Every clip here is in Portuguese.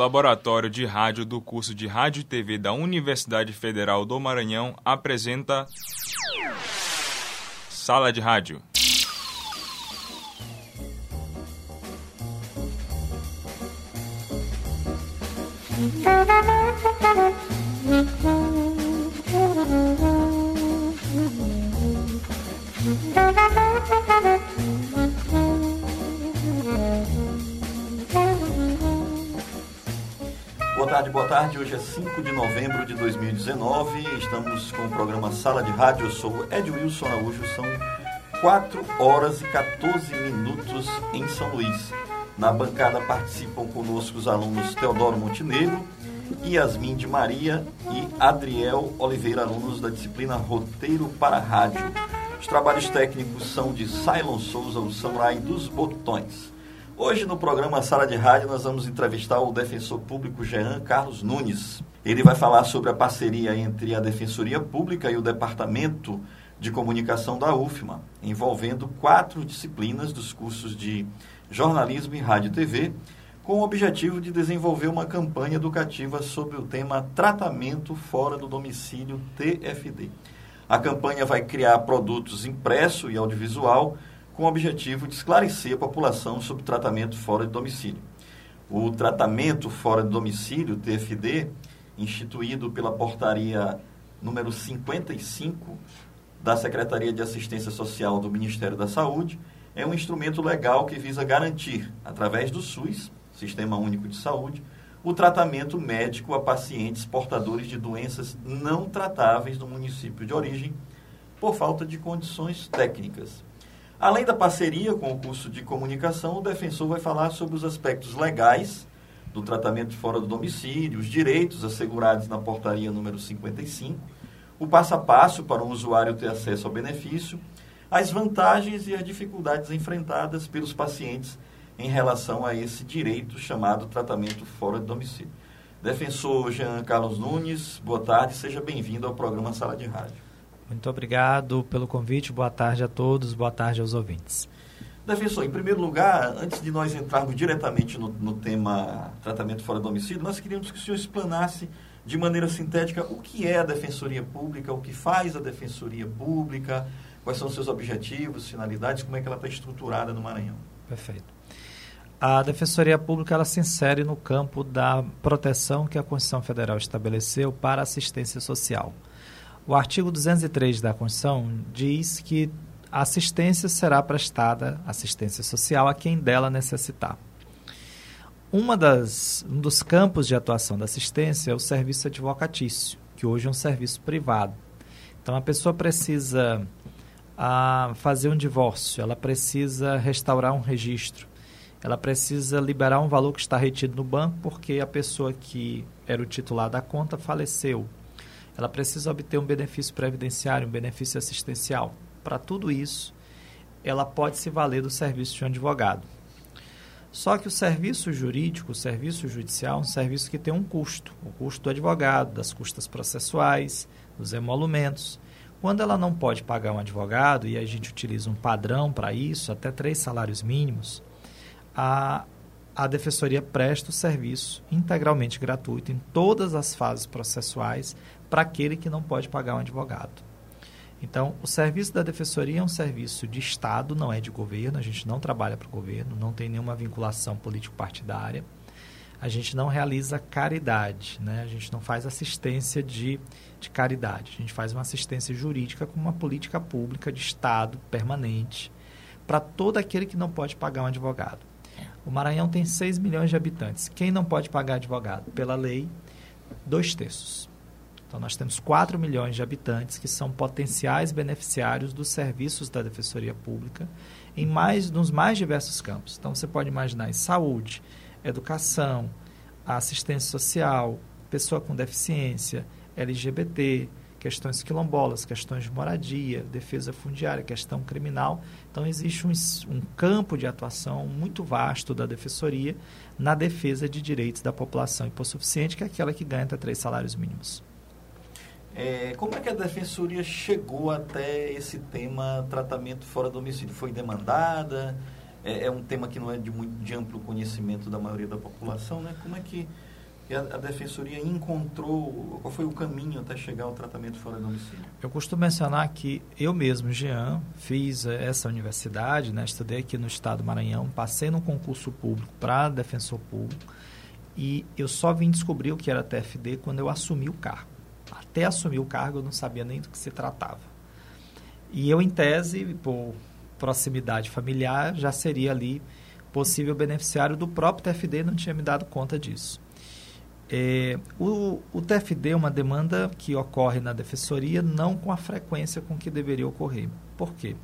Laboratório de Rádio do curso de Rádio e TV da Universidade Federal do Maranhão apresenta Sala de Rádio. tarde, boa tarde. Hoje é 5 de novembro de 2019. Estamos com o programa Sala de Rádio. Eu sou Ed Wilson Araújo. São 4 horas e 14 minutos em São Luís. Na bancada participam conosco os alunos Teodoro Montenegro, Yasmin de Maria e Adriel Oliveira, alunos da disciplina Roteiro para Rádio. Os trabalhos técnicos são de Cylon Souza, o samurai dos botões. Hoje no programa Sala de Rádio nós vamos entrevistar o defensor público Jean Carlos Nunes. Ele vai falar sobre a parceria entre a Defensoria Pública e o Departamento de Comunicação da UFMA, envolvendo quatro disciplinas dos cursos de jornalismo e rádio e TV, com o objetivo de desenvolver uma campanha educativa sobre o tema Tratamento Fora do Domicílio TFD. A campanha vai criar produtos impresso e audiovisual com o objetivo de esclarecer a população sobre tratamento fora de domicílio. O tratamento fora de domicílio, TFD, instituído pela portaria número 55 da Secretaria de Assistência Social do Ministério da Saúde, é um instrumento legal que visa garantir, através do SUS, Sistema Único de Saúde, o tratamento médico a pacientes portadores de doenças não tratáveis no município de origem por falta de condições técnicas. Além da parceria com o curso de comunicação, o defensor vai falar sobre os aspectos legais do tratamento fora do domicílio, os direitos assegurados na portaria número 55, o passo a passo para o usuário ter acesso ao benefício, as vantagens e as dificuldades enfrentadas pelos pacientes em relação a esse direito chamado tratamento fora de domicílio. Defensor Jean Carlos Nunes, boa tarde, seja bem-vindo ao programa Sala de Rádio. Muito obrigado pelo convite. Boa tarde a todos. Boa tarde aos ouvintes. Defensor, em primeiro lugar, antes de nós entrarmos diretamente no, no tema tratamento fora do domicílio, nós queríamos que o senhor explanasse de maneira sintética o que é a Defensoria Pública, o que faz a Defensoria Pública, quais são os seus objetivos, finalidades, como é que ela está estruturada no Maranhão. Perfeito. A Defensoria Pública ela se insere no campo da proteção que a Constituição Federal estabeleceu para assistência social. O artigo 203 da Constituição diz que a assistência será prestada, assistência social, a quem dela necessitar. Uma das, um dos campos de atuação da assistência é o serviço advocatício, que hoje é um serviço privado. Então, a pessoa precisa a, fazer um divórcio, ela precisa restaurar um registro, ela precisa liberar um valor que está retido no banco porque a pessoa que era o titular da conta faleceu ela precisa obter um benefício previdenciário, um benefício assistencial. Para tudo isso, ela pode se valer do serviço de um advogado. Só que o serviço jurídico, o serviço judicial, é um serviço que tem um custo. O custo do advogado, das custas processuais, dos emolumentos. Quando ela não pode pagar um advogado, e a gente utiliza um padrão para isso, até três salários mínimos, a, a Defensoria presta o serviço integralmente gratuito em todas as fases processuais para aquele que não pode pagar um advogado. Então, o serviço da defensoria é um serviço de Estado, não é de governo, a gente não trabalha para o governo, não tem nenhuma vinculação político-partidária. A gente não realiza caridade, né? a gente não faz assistência de, de caridade, a gente faz uma assistência jurídica com uma política pública de Estado permanente para todo aquele que não pode pagar um advogado. O Maranhão tem 6 milhões de habitantes. Quem não pode pagar advogado? Pela lei, dois terços. Então, nós temos 4 milhões de habitantes que são potenciais beneficiários dos serviços da Defensoria Pública em mais, nos mais diversos campos. Então, você pode imaginar em saúde, educação, assistência social, pessoa com deficiência, LGBT, questões quilombolas, questões de moradia, defesa fundiária, questão criminal. Então, existe um, um, campo de atuação muito vasto da Defensoria na defesa de direitos da população hipossuficiente, que é aquela que ganha até três salários mínimos. É, como é que a Defensoria chegou até esse tema tratamento fora do domicílio? Foi demandada? É, é, um tema que não é de muito de amplo conhecimento da maioria da população, né? Como é que a, defensoria encontrou, qual foi o caminho até chegar ao tratamento fora do domicílio? Eu costumo mencionar que eu mesmo, Jean, fiz essa universidade, né, estudei aqui no estado do Maranhão, passei no concurso público para defensor público e eu só vim descobrir o que era TFD quando eu assumi o cargo. Até assumir o cargo eu não sabia nem do que se tratava. E eu, em tese, por proximidade familiar, já seria ali possível beneficiário do próprio TFD, não tinha me dado conta disso. É, o, o, TFD é uma demanda que ocorre na defensoria não com a frequência com que deveria ocorrer. Por quê?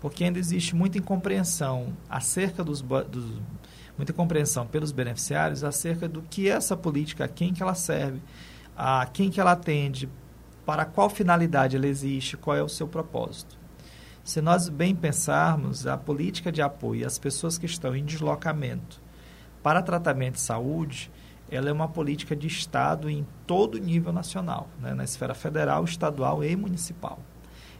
Porque ainda existe muita incompreensão acerca dos, dos muita incompreensão pelos beneficiários acerca do que é essa política, a quem que ela serve, a quem que ela atende, para qual finalidade ela existe, qual é o seu propósito. Se nós bem pensarmos, a política de apoio às pessoas que estão em deslocamento para tratamento de saúde, ela é uma política de Estado em todo nível nacional, né? na esfera federal, estadual e municipal.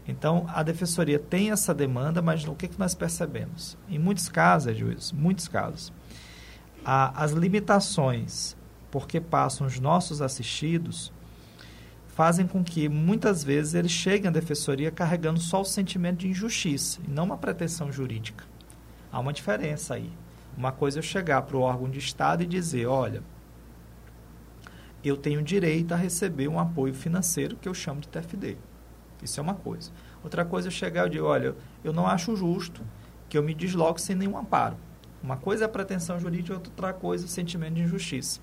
Então, a defensoria tem essa demanda, mas o que, que nós percebemos? Em muitos casos, juiz, muitos casos, a, as limitações porque passam os nossos assistidos fazem com que muitas vezes eles cheguem à defensoria carregando só o sentimento de injustiça e não uma pretensão jurídica. Há uma diferença aí. Uma coisa é eu chegar para o órgão de Estado e dizer, olha, eu tenho direito a receber um apoio financeiro que eu chamo de TFD. Isso é uma coisa. Outra coisa é chegar e dizer, olha, eu não acho justo que eu me desloque sem nenhum amparo. Uma coisa é a pretensão jurídica, outra coisa é o sentimento de injustiça.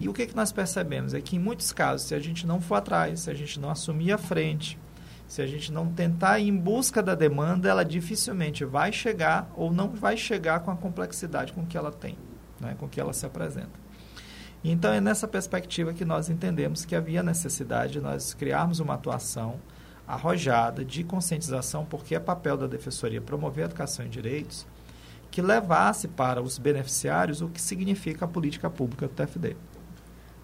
E o que, que nós percebemos é que, em muitos casos, se a gente não for atrás, se a gente não assumir a frente, se a gente não tentar ir em busca da demanda, ela dificilmente vai chegar ou não vai chegar com a complexidade com que ela tem, né, com que ela se apresenta. Então, é nessa perspectiva que nós entendemos que havia necessidade de nós criarmos uma atuação arrojada de conscientização, porque é papel da Defensoria promover a educação em direitos, que levasse para os beneficiários o que significa a política pública do TFD.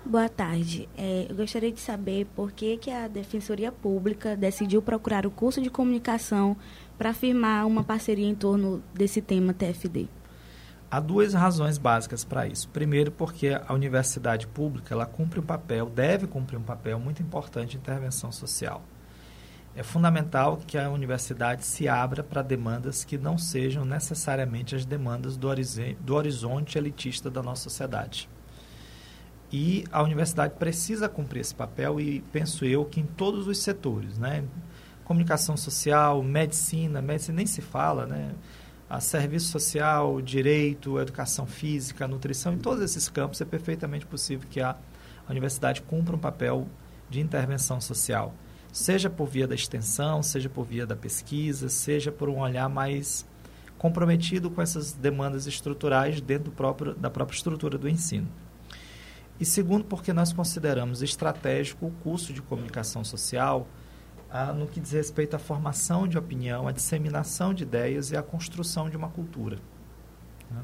Boa tarde. É, eu gostaria de saber por que, que a Defensoria Pública decidiu procurar o curso de comunicação para firmar uma parceria em torno desse tema TFD. Há duas razões básicas para isso. Primeiro, porque a universidade pública ela cumpre um papel, deve cumprir um papel muito importante de intervenção social. É fundamental que a universidade se abra para demandas que não sejam necessariamente as demandas do, do horizonte elitista da nossa sociedade. E a universidade precisa cumprir esse papel e penso eu que em todos os setores, né? Comunicação social, medicina, medicina nem se fala, né? a serviço social, direito, educação física, nutrição, em todos esses campos é perfeitamente possível que a universidade cumpra um papel de intervenção social, seja por via da extensão, seja por via da pesquisa, seja por um olhar mais comprometido com essas demandas estruturais dentro próprio, da própria estrutura do ensino. E segundo, porque nós consideramos estratégico o curso de comunicação social ah, no que diz respeito à formação de opinião, à disseminação de ideias e à construção de uma cultura. Né?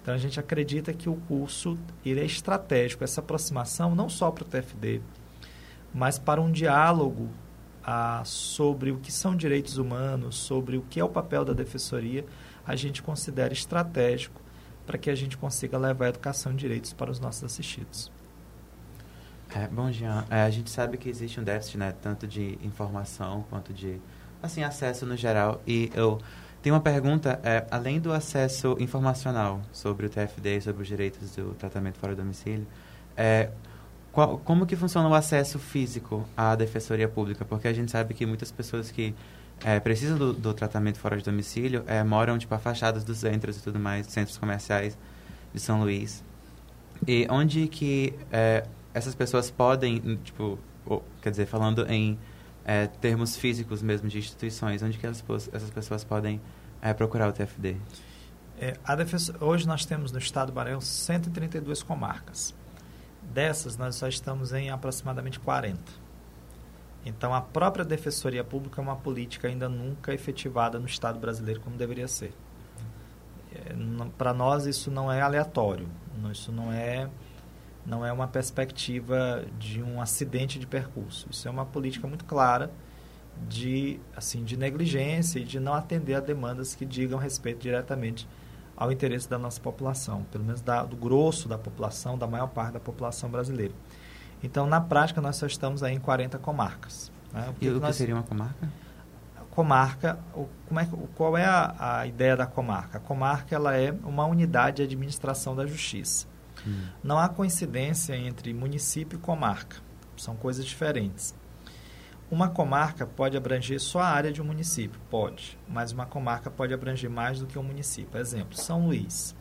Então a gente acredita que o curso ele é estratégico, essa aproximação não só para o TFD, mas para um diálogo ah, sobre o que são direitos humanos, sobre o que é o papel da defensoria, a gente considera estratégico para que a gente consiga levar a educação e direitos para os nossos assistidos. É, bom, Jean, é, a gente sabe que existe um déficit, né, tanto de informação quanto de, assim, acesso no geral. E eu tenho uma pergunta, é, além do acesso informacional sobre o TFD, sobre os direitos do tratamento fora do domicílio, é, qual, como que funciona o acesso físico à defensoria pública? Porque a gente sabe que muitas pessoas que é, precisam do, do, tratamento fora de domicílio é, moram, tipo, afastadas dos centros e tudo mais, centros comerciais de São Luís. E onde que é, essas pessoas podem, tipo, ou, quer dizer, falando em é, termos físicos mesmo de instituições, onde que elas, essas pessoas podem é, procurar o TFD? É, defesa, hoje nós temos no estado do Maranhão 132 comarcas. Dessas, nós só estamos em aproximadamente 40. Então, a própria Defensoria Pública é uma política ainda nunca efetivada no Estado brasileiro como deveria ser. É, Para nós, isso não é aleatório. Isso não é não é uma perspectiva de um acidente de percurso. Isso é uma política muito clara de assim de negligência e de não atender a demandas que digam respeito diretamente ao interesse da nossa população, pelo menos da, do grosso da população, da maior parte da população brasileira. Então, na prática, nós só estamos aí em 40 comarcas. Né? O que, e o que seria uma comarca? comarca, como é, qual é a, a, ideia da comarca? A comarca ela é uma unidade de administração da justiça. Hum. Não há coincidência entre município e comarca. São coisas diferentes. Uma comarca pode abranger só a área de um município, pode, mas uma comarca pode abranger mais do que um município. Exemplo, São Luís.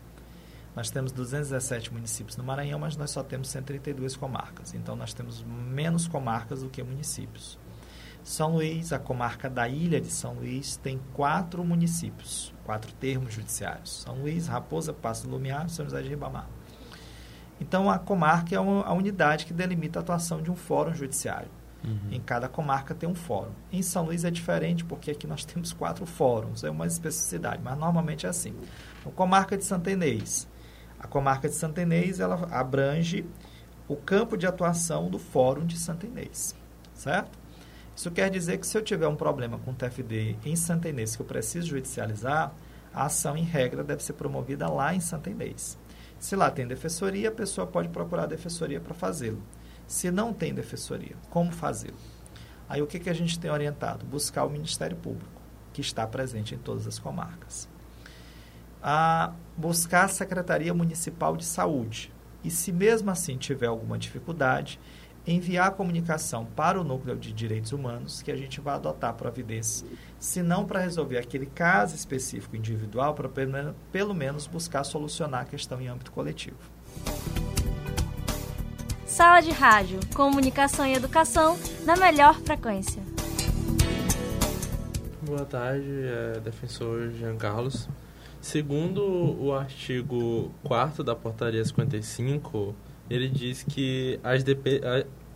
Nós temos 217 municípios no Maranhão, mas nós só temos 132 comarcas. Então, nós temos menos comarcas do que municípios. São Luís, a comarca da Ilha de São Luís, tem quatro municípios, quatro termos judiciários. São Luís, Raposa, Passo do Lumiar, São José de Ribamar. Então, a comarca é a unidade que delimita a atuação de um fórum judiciário. Uhum. Em cada comarca tem um fórum. Em São Luís é diferente, porque aqui nós temos quatro fóruns, é uma especificidade, mas normalmente é assim. A comarca de Santa Inês. A comarca de Santa Inês, ela abrange o campo de atuação do Fórum de Santa Inês, certo? Isso quer dizer que se eu tiver um problema com o TFD em Santa Inês que eu preciso judicializar, a ação em regra deve ser promovida lá em Santa Inês. Se lá tem defensoria, a pessoa pode procurar a defensoria para fazê-lo. Se não tem defensoria, como fazê-lo? Aí o que, que a gente tem orientado? Buscar o Ministério Público, que está presente em todas as comarcas. A buscar a Secretaria Municipal de Saúde. E se mesmo assim tiver alguma dificuldade, enviar a comunicação para o núcleo de direitos humanos que a gente vai adotar providências, se não para resolver aquele caso específico individual, para pelo menos buscar solucionar a questão em âmbito coletivo. Sala de rádio, comunicação e educação na melhor frequência. Boa tarde, é, defensor Jean Carlos. Segundo o artigo 4 da portaria 55, ele diz que as DP,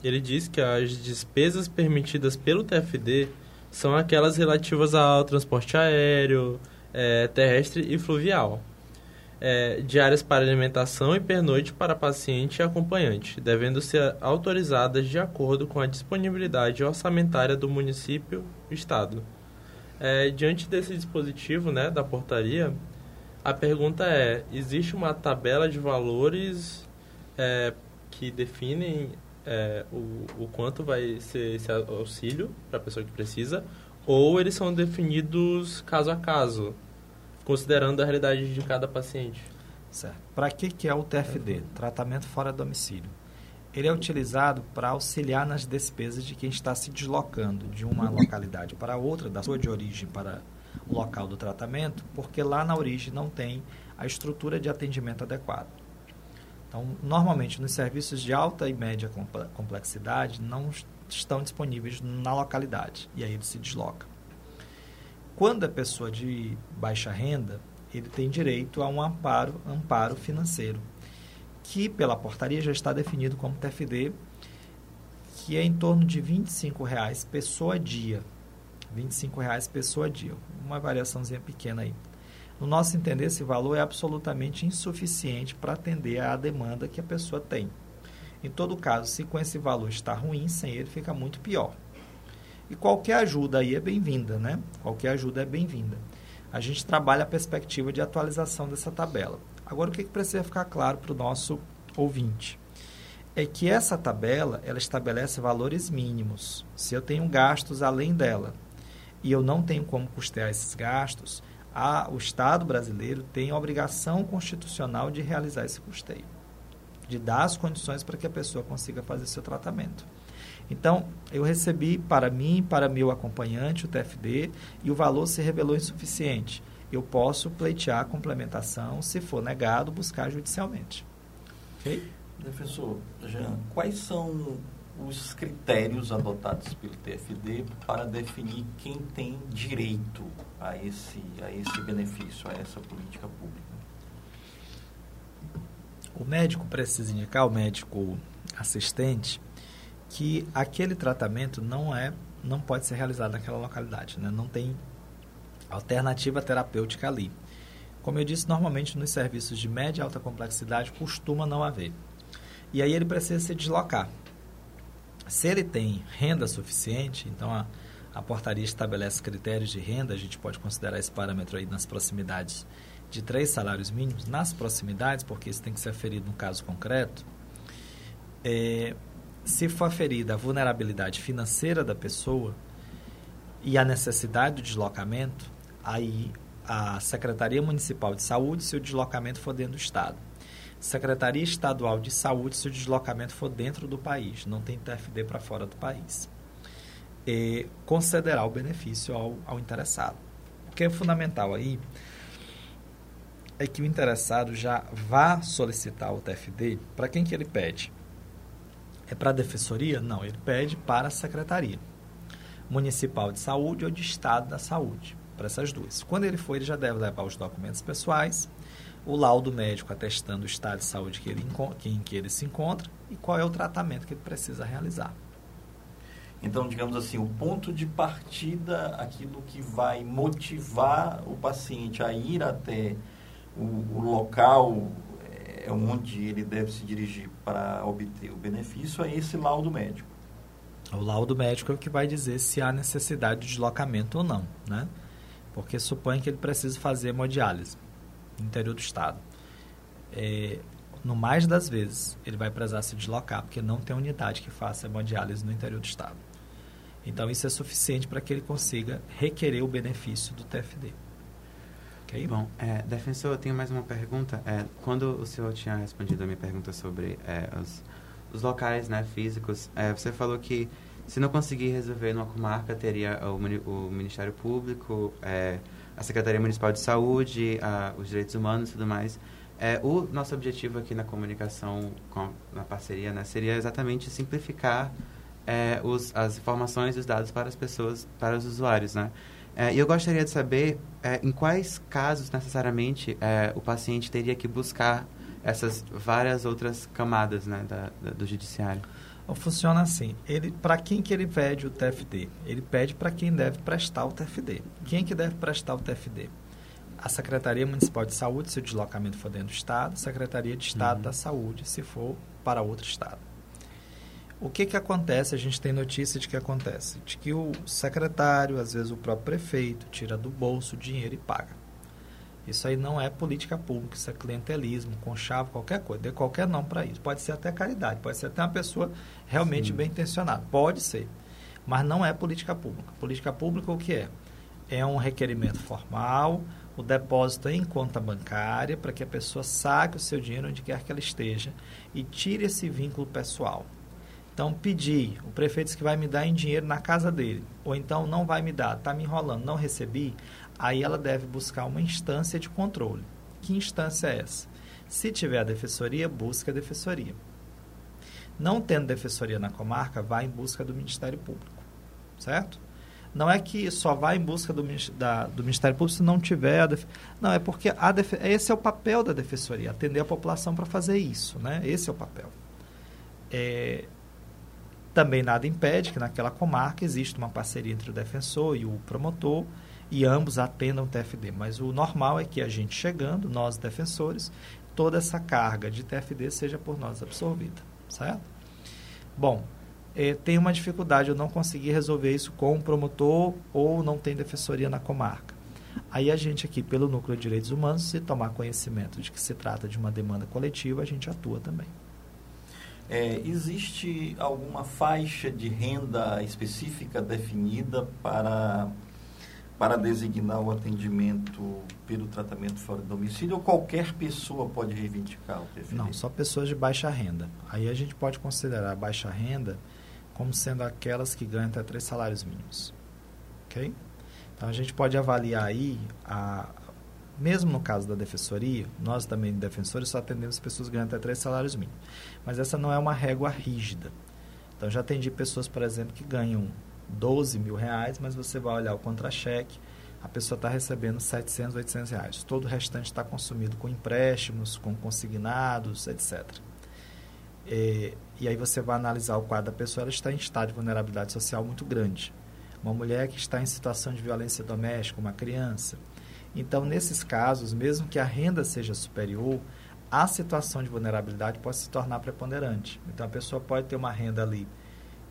ele diz que as despesas permitidas pelo TFD são aquelas relativas ao transporte aéreo, é, terrestre e fluvial. É, diárias para alimentação e pernoite para paciente e acompanhante, devendo ser autorizadas de acordo com a disponibilidade orçamentária do município estado. É, diante desse dispositivo né, da portaria, a pergunta é: existe uma tabela de valores é, que definem é, o, o quanto vai ser esse auxílio para a pessoa que precisa, ou eles são definidos caso a caso, considerando a realidade de cada paciente. Certo. Para que, que é o TFD? Tratamento fora domicílio. Ele é utilizado para auxiliar nas despesas de quem está se deslocando de uma localidade para outra, da sua de origem para local do tratamento, porque lá na origem não tem a estrutura de atendimento adequado. Então, normalmente, nos serviços de alta e média complexidade, não estão disponíveis na localidade, e aí ele se desloca. Quando é pessoa de baixa renda, ele tem direito a um amparo, amparo financeiro, que pela portaria já está definido como TFD, que é em torno de R$ 25,00 pessoa dia. R$ 25,00 pessoa dia. Uma variaçãozinha pequena aí. No nosso entender, esse valor é absolutamente insuficiente para atender à demanda que a pessoa tem. Em todo caso, se com esse valor está ruim, sem ele fica muito pior. E qualquer ajuda aí é bem-vinda, né? Qualquer ajuda é bem-vinda. A gente trabalha a perspectiva de atualização dessa tabela. Agora, o que, que precisa ficar claro para o nosso ouvinte? É que essa tabela, ela estabelece valores mínimos. Se eu tenho gastos além dela e eu não tenho como custear esses gastos, a, o Estado brasileiro tem a obrigação constitucional de realizar esse custeio, de dar as condições para que a pessoa consiga fazer seu tratamento. Então, eu recebi para mim, para meu acompanhante, o TFD, e o valor se revelou insuficiente. Eu posso pleitear a complementação, se for negado, buscar judicialmente. Ok? Defensor Jean, quais são os critérios adotados pelo TFD para definir quem tem direito a esse, a esse benefício, a essa política pública? O médico precisa indicar, o médico assistente, que aquele tratamento não é não pode ser realizado naquela localidade, né? não tem alternativa terapêutica ali. Como eu disse, normalmente nos serviços de média e alta complexidade costuma não haver. E aí ele precisa se deslocar. Se ele tem renda suficiente, então a, a portaria estabelece critérios de renda, a gente pode considerar esse parâmetro aí nas proximidades de três salários mínimos nas proximidades, porque isso tem que ser aferido no caso concreto, é, se for aferida a vulnerabilidade financeira da pessoa e a necessidade do deslocamento, aí a Secretaria Municipal de Saúde, se o deslocamento for dentro do Estado. Secretaria Estadual de Saúde, se o deslocamento for dentro do país, não tem TFD para fora do país. E concederá o benefício ao, ao interessado. O que é fundamental aí é que o interessado já vá solicitar o TFD. Para quem que ele pede? É para a defensoria? Não, ele pede para a secretaria municipal de saúde ou de estado da saúde, para essas duas. Quando ele for, ele já deve levar os documentos pessoais, o laudo médico atestando o estado de saúde que ele, em que ele se encontra e qual é o tratamento que ele precisa realizar. Então, digamos assim, o ponto de partida, aquilo que vai motivar o paciente a ir até o, o local é onde ele deve se dirigir para obter o benefício, é esse laudo médico. O laudo médico é o que vai dizer se há necessidade de deslocamento ou não, né? Porque supõe que ele precisa fazer hemodiálise interior do estado. É, no mais das vezes, ele vai precisar se deslocar, porque não tem unidade que faça hemodiálise no interior do estado. Então, isso é suficiente para que ele consiga requerer o benefício do TFD. Ok? Bom, é, defensor, eu tenho mais uma pergunta. É, quando o senhor tinha respondido a minha pergunta sobre é, os, os, locais né, físicos, é, você falou que se não conseguir resolver numa comarca, teria o, o Ministério Público, é, a Secretaria Municipal de Saúde, a, os Direitos Humanos e tudo mais. É, o nosso objetivo aqui na comunicação, com, na parceria, né, seria exatamente simplificar é, os, as informações e os dados para as pessoas, para os usuários, né? É, e eu gostaria de saber é, em quais casos necessariamente é, o paciente teria que buscar essas várias outras camadas né, da, da, do judiciário. Funciona assim. Ele, para quem que ele pede o TFD? Ele pede para quem deve prestar o TFD. Quem que deve prestar o TFD? A Secretaria Municipal de Saúde, se o deslocamento for dentro do Estado, Secretaria de Estado uhum. da Saúde, se for para outro Estado. O que, que acontece? A gente tem notícia de que acontece? De que o secretário, às vezes o próprio prefeito, tira do bolso o dinheiro e paga. Isso aí não é política pública, isso é clientelismo, conchavo, qualquer coisa. Dê qualquer nome para isso. Pode ser até caridade, pode ser até uma pessoa realmente Sim. bem intencionada. Pode ser. Mas não é política pública. Política pública o que é? É um requerimento formal, o depósito em conta bancária para que a pessoa saque o seu dinheiro onde quer que ela esteja e tire esse vínculo pessoal. Então, pedir, o prefeito disse que vai me dar em dinheiro na casa dele, ou então não vai me dar, está me enrolando, não recebi, aí ela deve buscar uma instância de controle. Que instância é essa? Se tiver a defensoria, busca a defensoria. Não tendo defensoria na comarca, vai em busca do Ministério Público, certo? Não é que só vai em busca do, da, do Ministério Público se não tiver a def... Não, é porque a def... esse é o papel da defensoria, atender a população para fazer isso, né? Esse é o papel. É, também nada impede que naquela comarca exista uma parceria entre o defensor e o promotor e ambos atendam o TFD. Mas o normal é que a gente chegando, nós defensores, toda essa carga de TFD seja por nós absorvida, certo? Bom, eh, tem uma dificuldade, eu não consegui resolver isso com o promotor ou não tem defensoria na comarca. Aí a gente aqui, pelo Núcleo de Direitos Humanos, se tomar conhecimento de que se trata de uma demanda coletiva, a gente atua também. É, existe alguma faixa de renda específica definida para, para designar o atendimento pelo tratamento fora do domicílio ou qualquer pessoa pode reivindicar o TFD? Não, só pessoas de baixa renda. Aí a gente pode considerar a baixa renda como sendo aquelas que ganham até três salários mínimos. Ok? Então a gente pode avaliar aí a, mesmo no caso da defensoria, nós também, defensores, só atendemos pessoas ganhando até três salários mínimos. Mas essa não é uma régua rígida. Então, já atendi pessoas, por exemplo, que ganham 12 mil reais, mas você vai olhar o contra-cheque, a pessoa está recebendo 700, 800 reais. Todo o restante está consumido com empréstimos, com consignados, etc. E, e aí você vai analisar o quadro da pessoa, ela está em estado de vulnerabilidade social muito grande. Uma mulher que está em situação de violência doméstica, uma criança, então, nesses casos, mesmo que a renda seja superior, a situação de vulnerabilidade pode se tornar preponderante. Então, a pessoa pode ter uma renda ali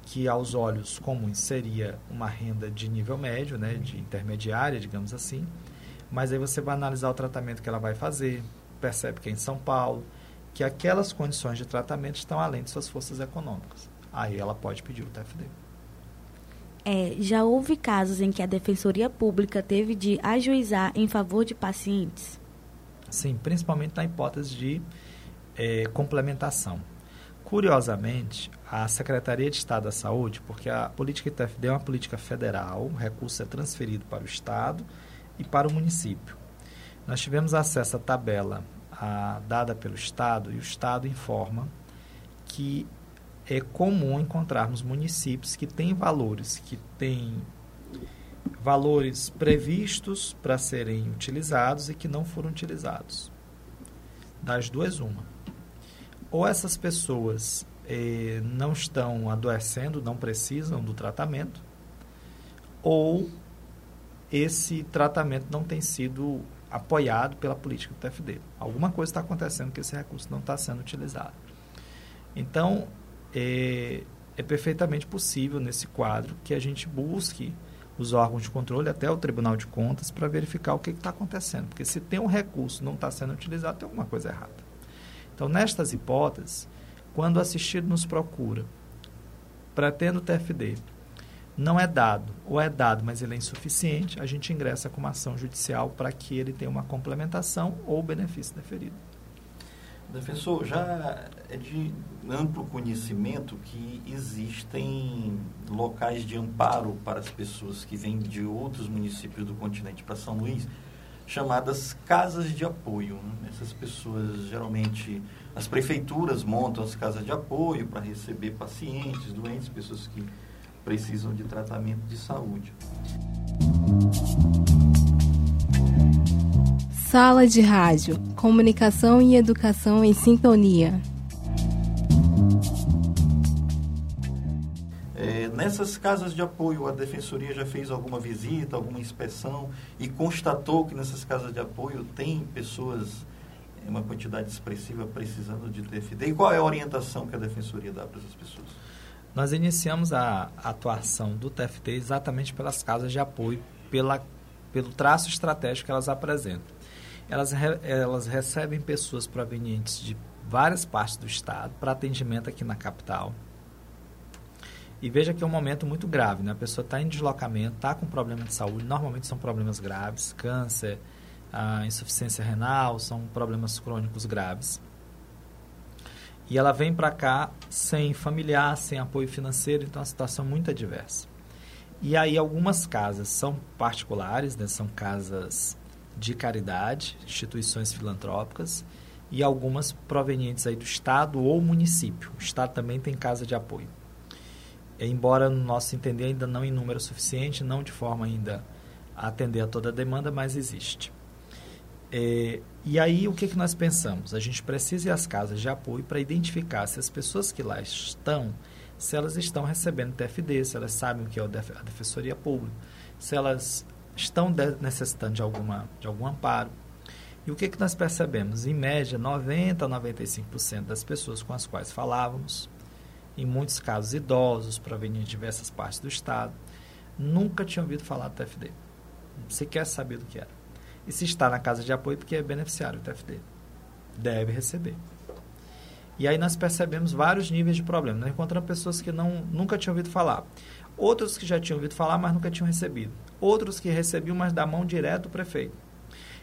que, aos olhos comuns, seria uma renda de nível médio, né, de intermediária, digamos assim, Mas aí você vai analisar o tratamento que ela vai fazer, percebe que é em São Paulo, que aquelas condições de tratamento estão além de suas forças econômicas. Aí ela pode pedir o TFD. É, já houve casos em que a Defensoria Pública teve de ajuizar em favor de pacientes? Sim, principalmente na hipótese de é, complementação. Curiosamente, a Secretaria de Estado da Saúde, porque a política TFD é uma política federal, o recurso é transferido para o Estado e para o município. Nós tivemos acesso à tabela a, dada pelo Estado e o Estado informa que é comum encontrarmos municípios que têm valores, que têm valores previstos para serem utilizados e que não foram utilizados. Das duas, uma. Ou essas pessoas eh, não estão adoecendo, não precisam do tratamento, ou esse tratamento não tem sido apoiado pela política do TFD. Alguma coisa está acontecendo que esse recurso não está sendo utilizado. Então, é, é perfeitamente possível nesse quadro que a gente busque os órgãos de controle até o Tribunal de Contas para verificar o que está acontecendo. Porque se tem um recurso não está sendo utilizado, tem alguma coisa errada. Então, nestas hipóteses, quando o assistido nos procura, pretendo TFD, não é dado, ou é dado, mas ele é insuficiente, a gente ingressa com uma ação judicial para que ele tenha uma complementação ou benefício deferido. Defensor, já é de amplo conhecimento que existem locais de amparo para as pessoas que vêm de outros municípios do continente para São Luís, chamadas casas de apoio. Né? Essas pessoas, geralmente, as prefeituras montam as casas de apoio para receber pacientes, doentes, pessoas que precisam de tratamento de saúde. Sala de Rádio. Comunicação e educação em sintonia. É, nessas casas de apoio, a Defensoria já fez alguma visita, alguma inspeção e constatou que nessas casas de apoio tem pessoas, uma quantidade expressiva, precisando de TFD. E qual é a orientação que a Defensoria dá para essas pessoas? Nós iniciamos a atuação do TFT exatamente pelas casas de apoio, pela, pelo traço estratégico que elas apresentam. Elas, re, elas recebem pessoas provenientes de várias partes do estado para atendimento aqui na capital. E veja que é um momento muito grave, né? A pessoa está em deslocamento, está com problema de saúde, normalmente são problemas graves, câncer, insuficiência renal, são problemas crônicos graves. E ela vem para cá sem familiar, sem apoio financeiro, então a situação é muito adversa. E aí algumas casas são particulares, né, são casas de caridade, instituições filantrópicas, e algumas provenientes aí do Estado ou município. O Estado também tem casa de apoio. E, embora, no nosso entender, ainda não em número suficiente, não de forma ainda a atender a toda a demanda, mas existe. É, e aí, o que, que nós pensamos? A gente precisa ir às casas de apoio para identificar se as pessoas que lá estão, se elas estão recebendo TFD, se elas sabem o que é a Defensoria Pública, se elas estão necessitando de, alguma, de algum amparo. E o que, que nós percebemos? Em média, 90% a 95% das pessoas com as quais falávamos, em muitos casos idosos, provenientes de diversas partes do Estado, nunca tinham ouvido falar do TFD. Sequer saber do que era. E se está na casa de apoio, porque é beneficiário do TFD. Deve receber. E aí nós percebemos vários níveis de problema. Nós encontramos pessoas que não, nunca tinham ouvido falar. Outros que já tinham ouvido falar, mas nunca tinham recebido. Outros que recebiam, mas da mão direto do prefeito.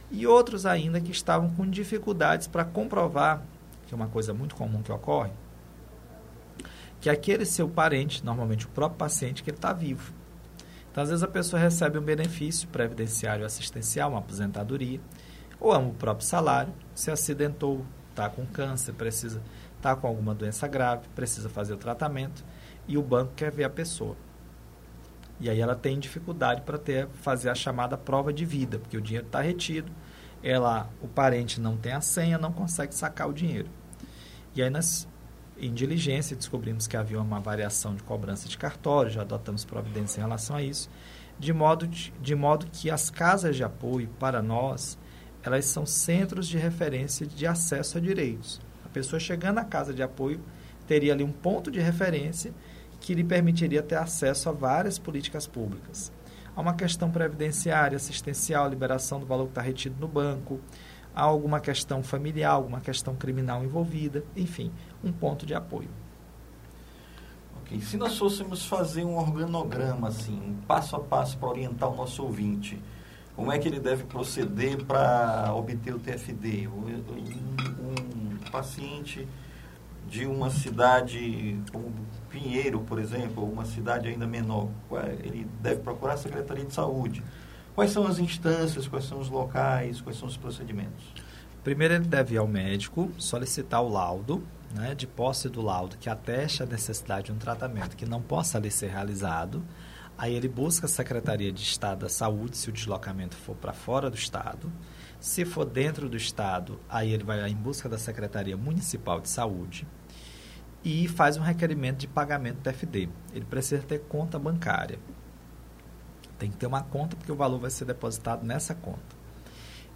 E outros ainda que estavam com dificuldades para comprovar, que é uma coisa muito comum que ocorre, que aquele seu parente, normalmente o próprio paciente, que ele está vivo. Então, às vezes a pessoa recebe um benefício previdenciário assistencial, uma aposentadoria, ou é um próprio salário, se acidentou, está com câncer, precisa está com alguma doença grave, precisa fazer o tratamento e o banco quer ver a pessoa. E aí ela tem dificuldade para ter fazer a chamada prova de vida, porque o dinheiro está retido, ela, o parente não tem a senha, não consegue sacar o dinheiro. E aí nós em diligência, descobrimos que havia uma variação de cobrança de cartório, já adotamos providência em relação a isso, de modo, de, de modo que as casas de apoio, para nós, elas são centros de referência de acesso a direitos. A pessoa chegando à casa de apoio teria ali um ponto de referência que lhe permitiria ter acesso a várias políticas públicas. Há uma questão previdenciária, assistencial, liberação do valor que está retido no banco, há alguma questão familiar, alguma questão criminal envolvida, enfim, um ponto de apoio. Ok. Se nós fôssemos fazer um organograma, assim, um passo a passo para orientar o nosso ouvinte, como é que ele deve proceder para obter o TFD? Um, um paciente de uma cidade como Pinheiro, por exemplo, ou uma cidade ainda menor, ele deve procurar a Secretaria de Saúde. Quais são as instâncias, quais são os locais, quais são os procedimentos? Primeiro ele deve ir ao médico, solicitar o laudo, né, de posse do laudo que ateste a necessidade de um tratamento que não possa ali ser realizado. Aí ele busca a Secretaria de Estado da Saúde, se o deslocamento for para fora do Estado. Se for dentro do Estado, aí ele vai em busca da Secretaria Municipal de Saúde e faz um requerimento de pagamento do FD. Ele precisa ter conta bancária. Tem que ter uma conta porque o valor vai ser depositado nessa conta.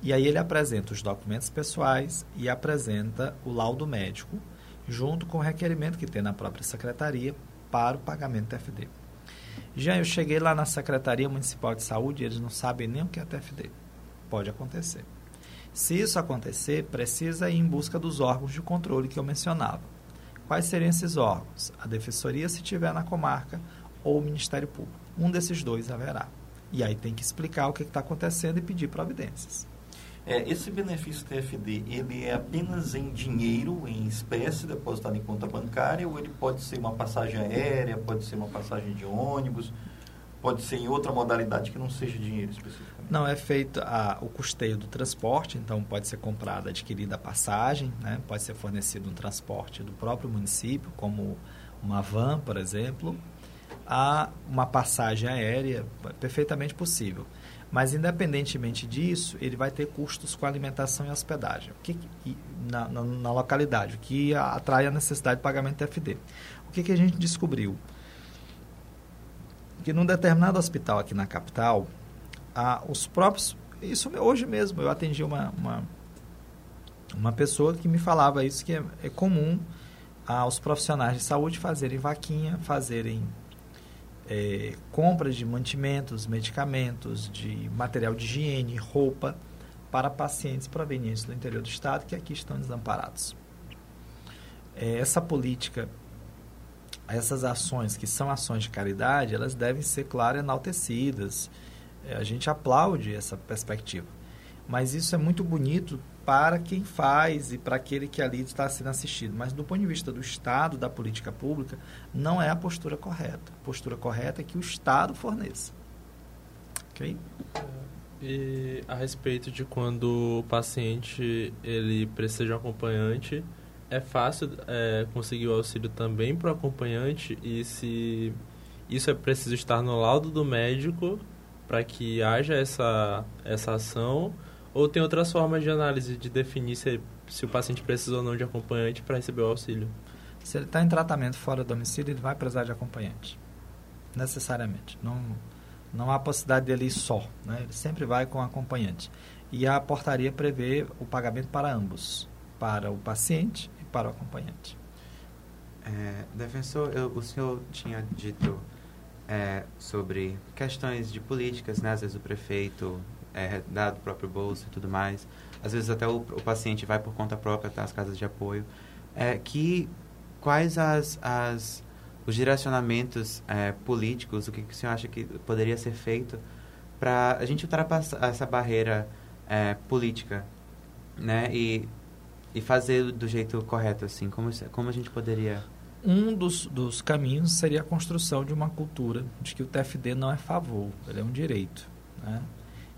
E aí ele apresenta os documentos pessoais e apresenta o laudo médico junto com o requerimento que tem na própria secretaria para o pagamento TFD. Já eu cheguei lá na Secretaria Municipal de Saúde e eles não sabem nem o que é TFD. Pode acontecer. Se isso acontecer, precisa ir em busca dos órgãos de controle que eu mencionava. Quais seriam esses órgãos? A Defensoria, se tiver na comarca, ou o Ministério Público. Um desses dois haverá. E aí tem que explicar o que está acontecendo e pedir providências. É, esse benefício TFD, ele é apenas em dinheiro, em espécie, depositado em conta bancária, ou ele pode ser uma passagem aérea, pode ser uma passagem de ônibus, pode ser em outra modalidade que não seja dinheiro especificamente? Não, é feito a, o custeio do transporte, então pode ser comprada, adquirida a passagem, né? pode ser fornecido um transporte do próprio município, como uma van, por exemplo, a uma passagem aérea, perfeitamente possível. Mas, independentemente disso, ele vai ter custos com alimentação e hospedagem que, na, na, na, localidade, o que atrai a necessidade de pagamento de FD. O que, que a gente descobriu? Que num determinado hospital aqui na capital, a, os próprios. Isso hoje mesmo, eu atendi uma, uma, uma pessoa que me falava isso, que é, é comum aos profissionais de saúde fazerem vaquinha, fazerem é, compra de mantimentos, medicamentos, de material de higiene, roupa para pacientes provenientes do interior do estado que aqui estão desamparados. É, essa política, essas ações que são ações de caridade, elas devem ser, claro, enaltecidas. É, a gente aplaude essa perspectiva. Mas isso é muito bonito para quem faz e para aquele que ali está sendo assistido. Mas do ponto de vista do Estado, da política pública, não é a postura correta. A postura correta é que o Estado forneça. Ok? E a respeito de quando o paciente ele precisa de um acompanhante, é fácil é, conseguir o auxílio também para o acompanhante e se isso é preciso estar no laudo do médico para que haja essa, essa ação ou tem outras formas de análise de definir se, se o paciente precisa ou não de acompanhante para receber o auxílio? Se ele está em tratamento fora do domicílio, ele vai precisar de acompanhante. Necessariamente. Não, não há possibilidade dele ir só. Né? Ele sempre vai com acompanhante. E a portaria prevê o pagamento para ambos, para o paciente e para o acompanhante. É, defensor, eu, o senhor tinha dito é, sobre questões de políticas, né? às vezes o prefeito é, dado o próprio bolso e tudo mais. Às vezes até o, o paciente vai por conta própria até as casas de apoio. É, que quais as, as os direcionamentos é, políticos, o que, que o senhor acha que poderia ser feito para a gente ultrapassar essa barreira é, política, né? E, e fazer do jeito correto, assim, como, como a gente poderia... Um dos, dos caminhos seria a construção de uma cultura de que o TFD não é favor, ele é um direito, né?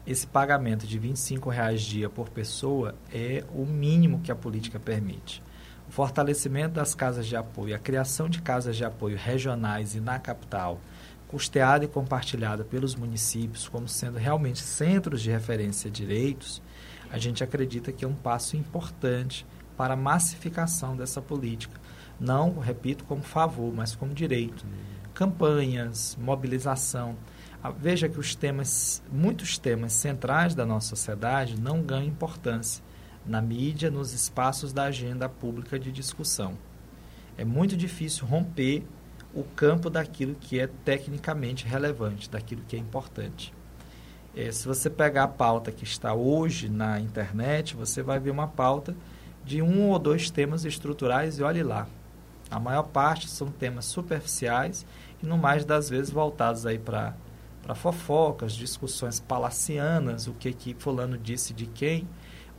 Esse pagamento de R$ reais dia por pessoa é o mínimo que a política permite. O fortalecimento das casas de apoio, a criação de casas de apoio regionais e na capital, custeada e compartilhada pelos municípios como sendo realmente centros de referência de direitos, a gente acredita que é um passo importante para a massificação dessa política. Não, repito, como favor, mas como direito. Campanhas, mobilização veja que os temas, muitos temas centrais da nossa sociedade não ganham importância na mídia, nos espaços da agenda pública de discussão. É muito difícil romper o campo daquilo que é tecnicamente relevante, daquilo que é importante. É, se você pegar a pauta que está hoje na internet, você vai ver uma pauta de um ou dois temas estruturais e olhe lá. A maior parte são temas superficiais e, no mais das vezes, voltados aí para para fofocas, discussões palacianas, o que que fulano disse de quem,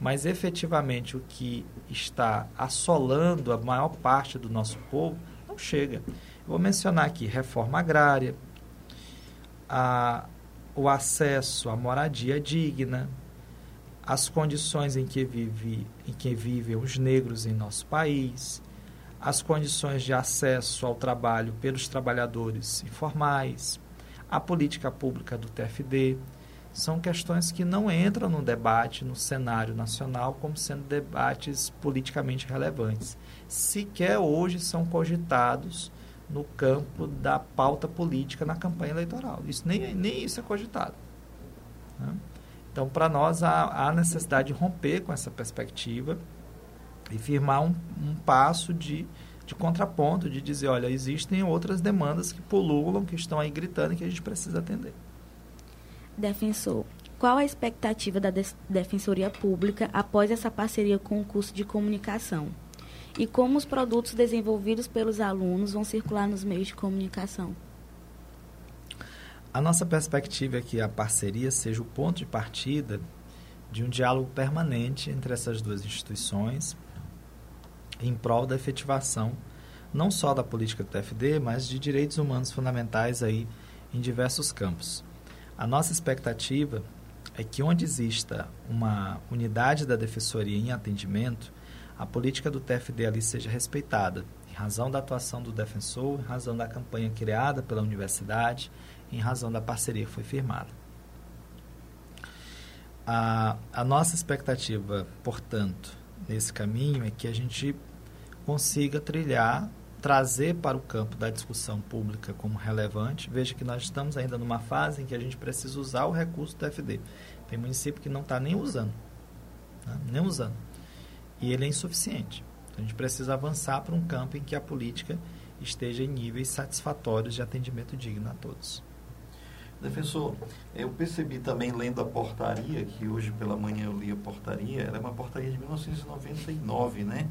mas efetivamente o que está assolando a maior parte do nosso povo não chega. Vou mencionar aqui reforma agrária, a, o acesso à moradia digna, as condições em que, vive, em que vivem os negros em nosso país, as condições de acesso ao trabalho pelos trabalhadores informais, a política pública do TFD. São questões que não entram no debate no cenário nacional como sendo debates politicamente relevantes. Sequer hoje são cogitados no campo da pauta política na campanha eleitoral. Isso nem, nem isso é cogitado. Né? Então, para nós, há, há, necessidade de romper com essa perspectiva e firmar um, um passo de de contraponto, de dizer, olha, existem outras demandas que pululam, que estão aí gritando e que a gente precisa atender. Defensor, qual a expectativa da Defensoria Pública após essa parceria com o curso de comunicação? E como os produtos desenvolvidos pelos alunos vão circular nos meios de comunicação? A nossa perspectiva é que a parceria seja o ponto de partida de um diálogo permanente entre essas duas instituições, em prol da efetivação não só da política do TFD, mas de direitos humanos fundamentais aí em diversos campos. A nossa expectativa é que onde exista uma unidade da defensoria em atendimento, a política do TFD ali seja respeitada, em razão da atuação do defensor, em razão da campanha criada pela universidade, em razão da parceria que foi firmada. A, a nossa expectativa, portanto, nesse caminho é que a gente consiga trilhar, trazer para o campo da discussão pública como relevante. Veja que nós estamos ainda numa fase em que a gente precisa usar o recurso do FD. Tem município que não está nem usando, né? nem usando. E ele é insuficiente. Então, a gente precisa avançar para um campo em que a política esteja em níveis satisfatórios de atendimento digno a todos. Defensor, eu percebi também lendo a portaria, que hoje pela manhã eu li a portaria, ela é uma portaria de 1999, né?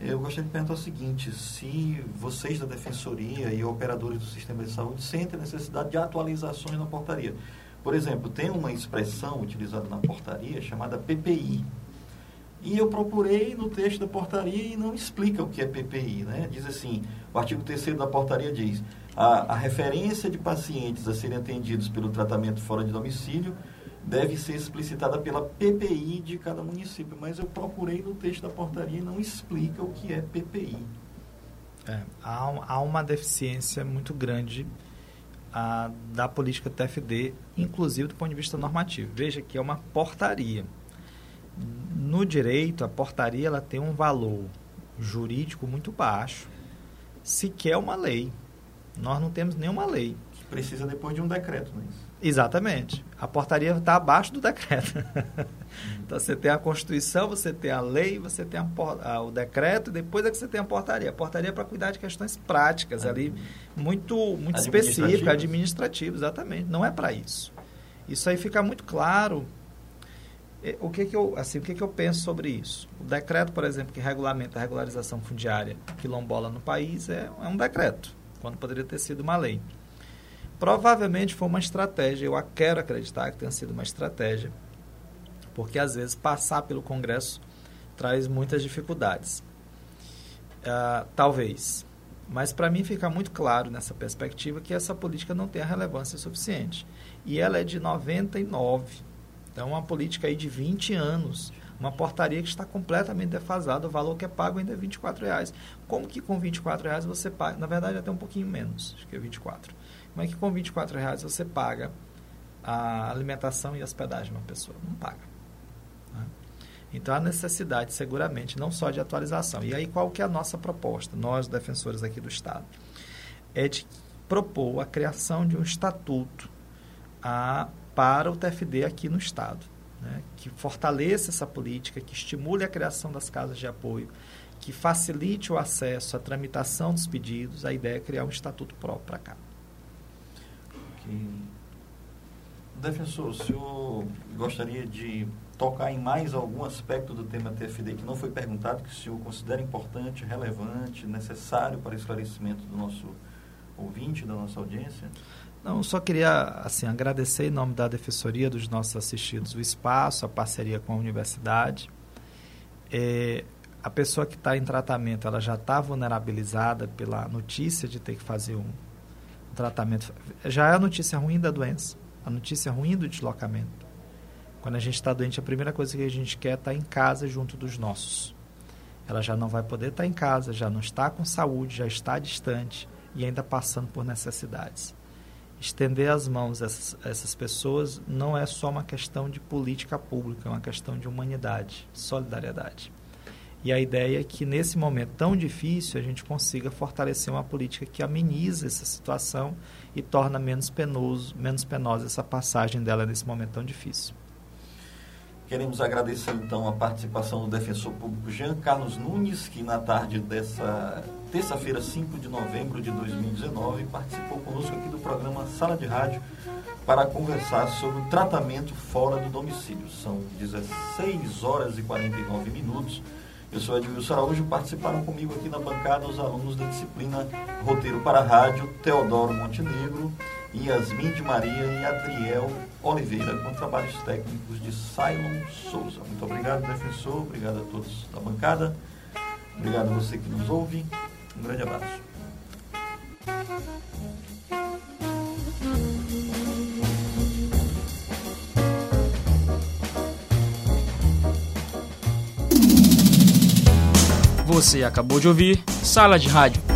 Eu gostaria de perguntar o seguinte: se vocês da Defensoria e operadores do sistema de saúde sentem a necessidade de atualizações na portaria. Por exemplo, tem uma expressão utilizada na portaria chamada PPI. E eu procurei no texto da portaria e não explica o que é PPI. Né? Diz assim: o artigo 3 da portaria diz a, a referência de pacientes a serem atendidos pelo tratamento fora de domicílio deve ser explicitada pela PPI de cada município. Mas eu procurei no texto da portaria e não explica o que é PPI. É, há, há, uma deficiência muito grande a, da política TFD, inclusive do ponto de vista normativo. Veja que é uma portaria. No direito, a portaria ela tem um valor jurídico muito baixo, sequer uma lei. Nós não temos nenhuma lei. Que precisa depois de um decreto, não é isso? Exatamente. A portaria está abaixo do decreto. então você tem a Constituição, você tem a lei, você tem a, o decreto, e depois é que você tem a portaria. A portaria é para cuidar de questões práticas ali, muito, muito específicas, administrativas, exatamente. Não é para isso. Isso aí fica muito claro. O que, que eu assim o que, que eu penso sobre isso? O decreto, por exemplo, que regulamenta a regularização fundiária quilombola no país é, é um decreto, quando poderia ter sido uma lei. Provavelmente foi uma estratégia, eu quero acreditar que tenha sido uma estratégia, porque às vezes passar pelo Congresso traz muitas dificuldades. Uh, talvez. Mas para mim fica muito claro nessa perspectiva que essa política não tem a relevância suficiente. E ela é de 99. Então, uma política aí de 20 anos. Uma portaria que está completamente defasada. O valor que é pago ainda é R$ reais. Como que com R$ reais você paga? Na verdade, até um pouquinho menos, acho que é 24 como é que com 24 reais você paga a alimentação e hospedagem de uma pessoa? Não paga. Né? Então, há necessidade, seguramente, não só de atualização. E aí, qual que é a nossa proposta, nós, defensores aqui do Estado? É de propor a criação de um estatuto a, para o TFD aqui no Estado. Né? Que fortaleça essa política, que estimule a criação das casas de apoio, que facilite o acesso à tramitação dos pedidos. A ideia é criar um estatuto próprio para cá. Ok. Defensor, o senhor gostaria de tocar em mais algum aspecto do tema TFD que não foi perguntado, que o senhor considera importante, relevante, necessário para esclarecimento do nosso ouvinte, da nossa audiência? Não, só queria assim agradecer em nome da Defensoria dos nossos assistidos o espaço, a parceria com a universidade. É, a pessoa que está em tratamento, ela já está vulnerabilizada pela notícia de ter que fazer um, um tratamento. Já é a notícia ruim da doença, a notícia ruim do deslocamento. Quando a gente está doente, a primeira coisa que a gente quer é estar tá em casa junto dos nossos. Ela já não vai poder estar tá em casa, já não está com saúde, já está distante e ainda passando por necessidades estender as mãos a essas, a essas pessoas não é só uma questão de política pública, é uma questão de humanidade, solidariedade. E a ideia é que nesse momento tão difícil a gente consiga fortalecer uma política que ameniza essa situação e torna menos penoso, menos penosa essa passagem dela nesse momento tão difícil. Queremos agradecer então a participação do defensor público Jean Carlos Nunes, que na tarde dessa terça-feira, 5 de novembro de 2019, participou conosco aqui do programa Sala de Rádio para conversar sobre o tratamento fora do domicílio. São 16 horas e 49 minutos. Eu sou Edmilson Araújo, participaram comigo aqui na bancada os alunos da disciplina Roteiro para Rádio, Teodoro Montenegro, Yasmin de Maria e Adriel Oliveira, com trabalhos técnicos de Silon Souza. Muito obrigado, defensor, obrigado a todos da bancada, obrigado a você que nos ouve, um grande abraço. Você acabou de ouvir Sala de Rádio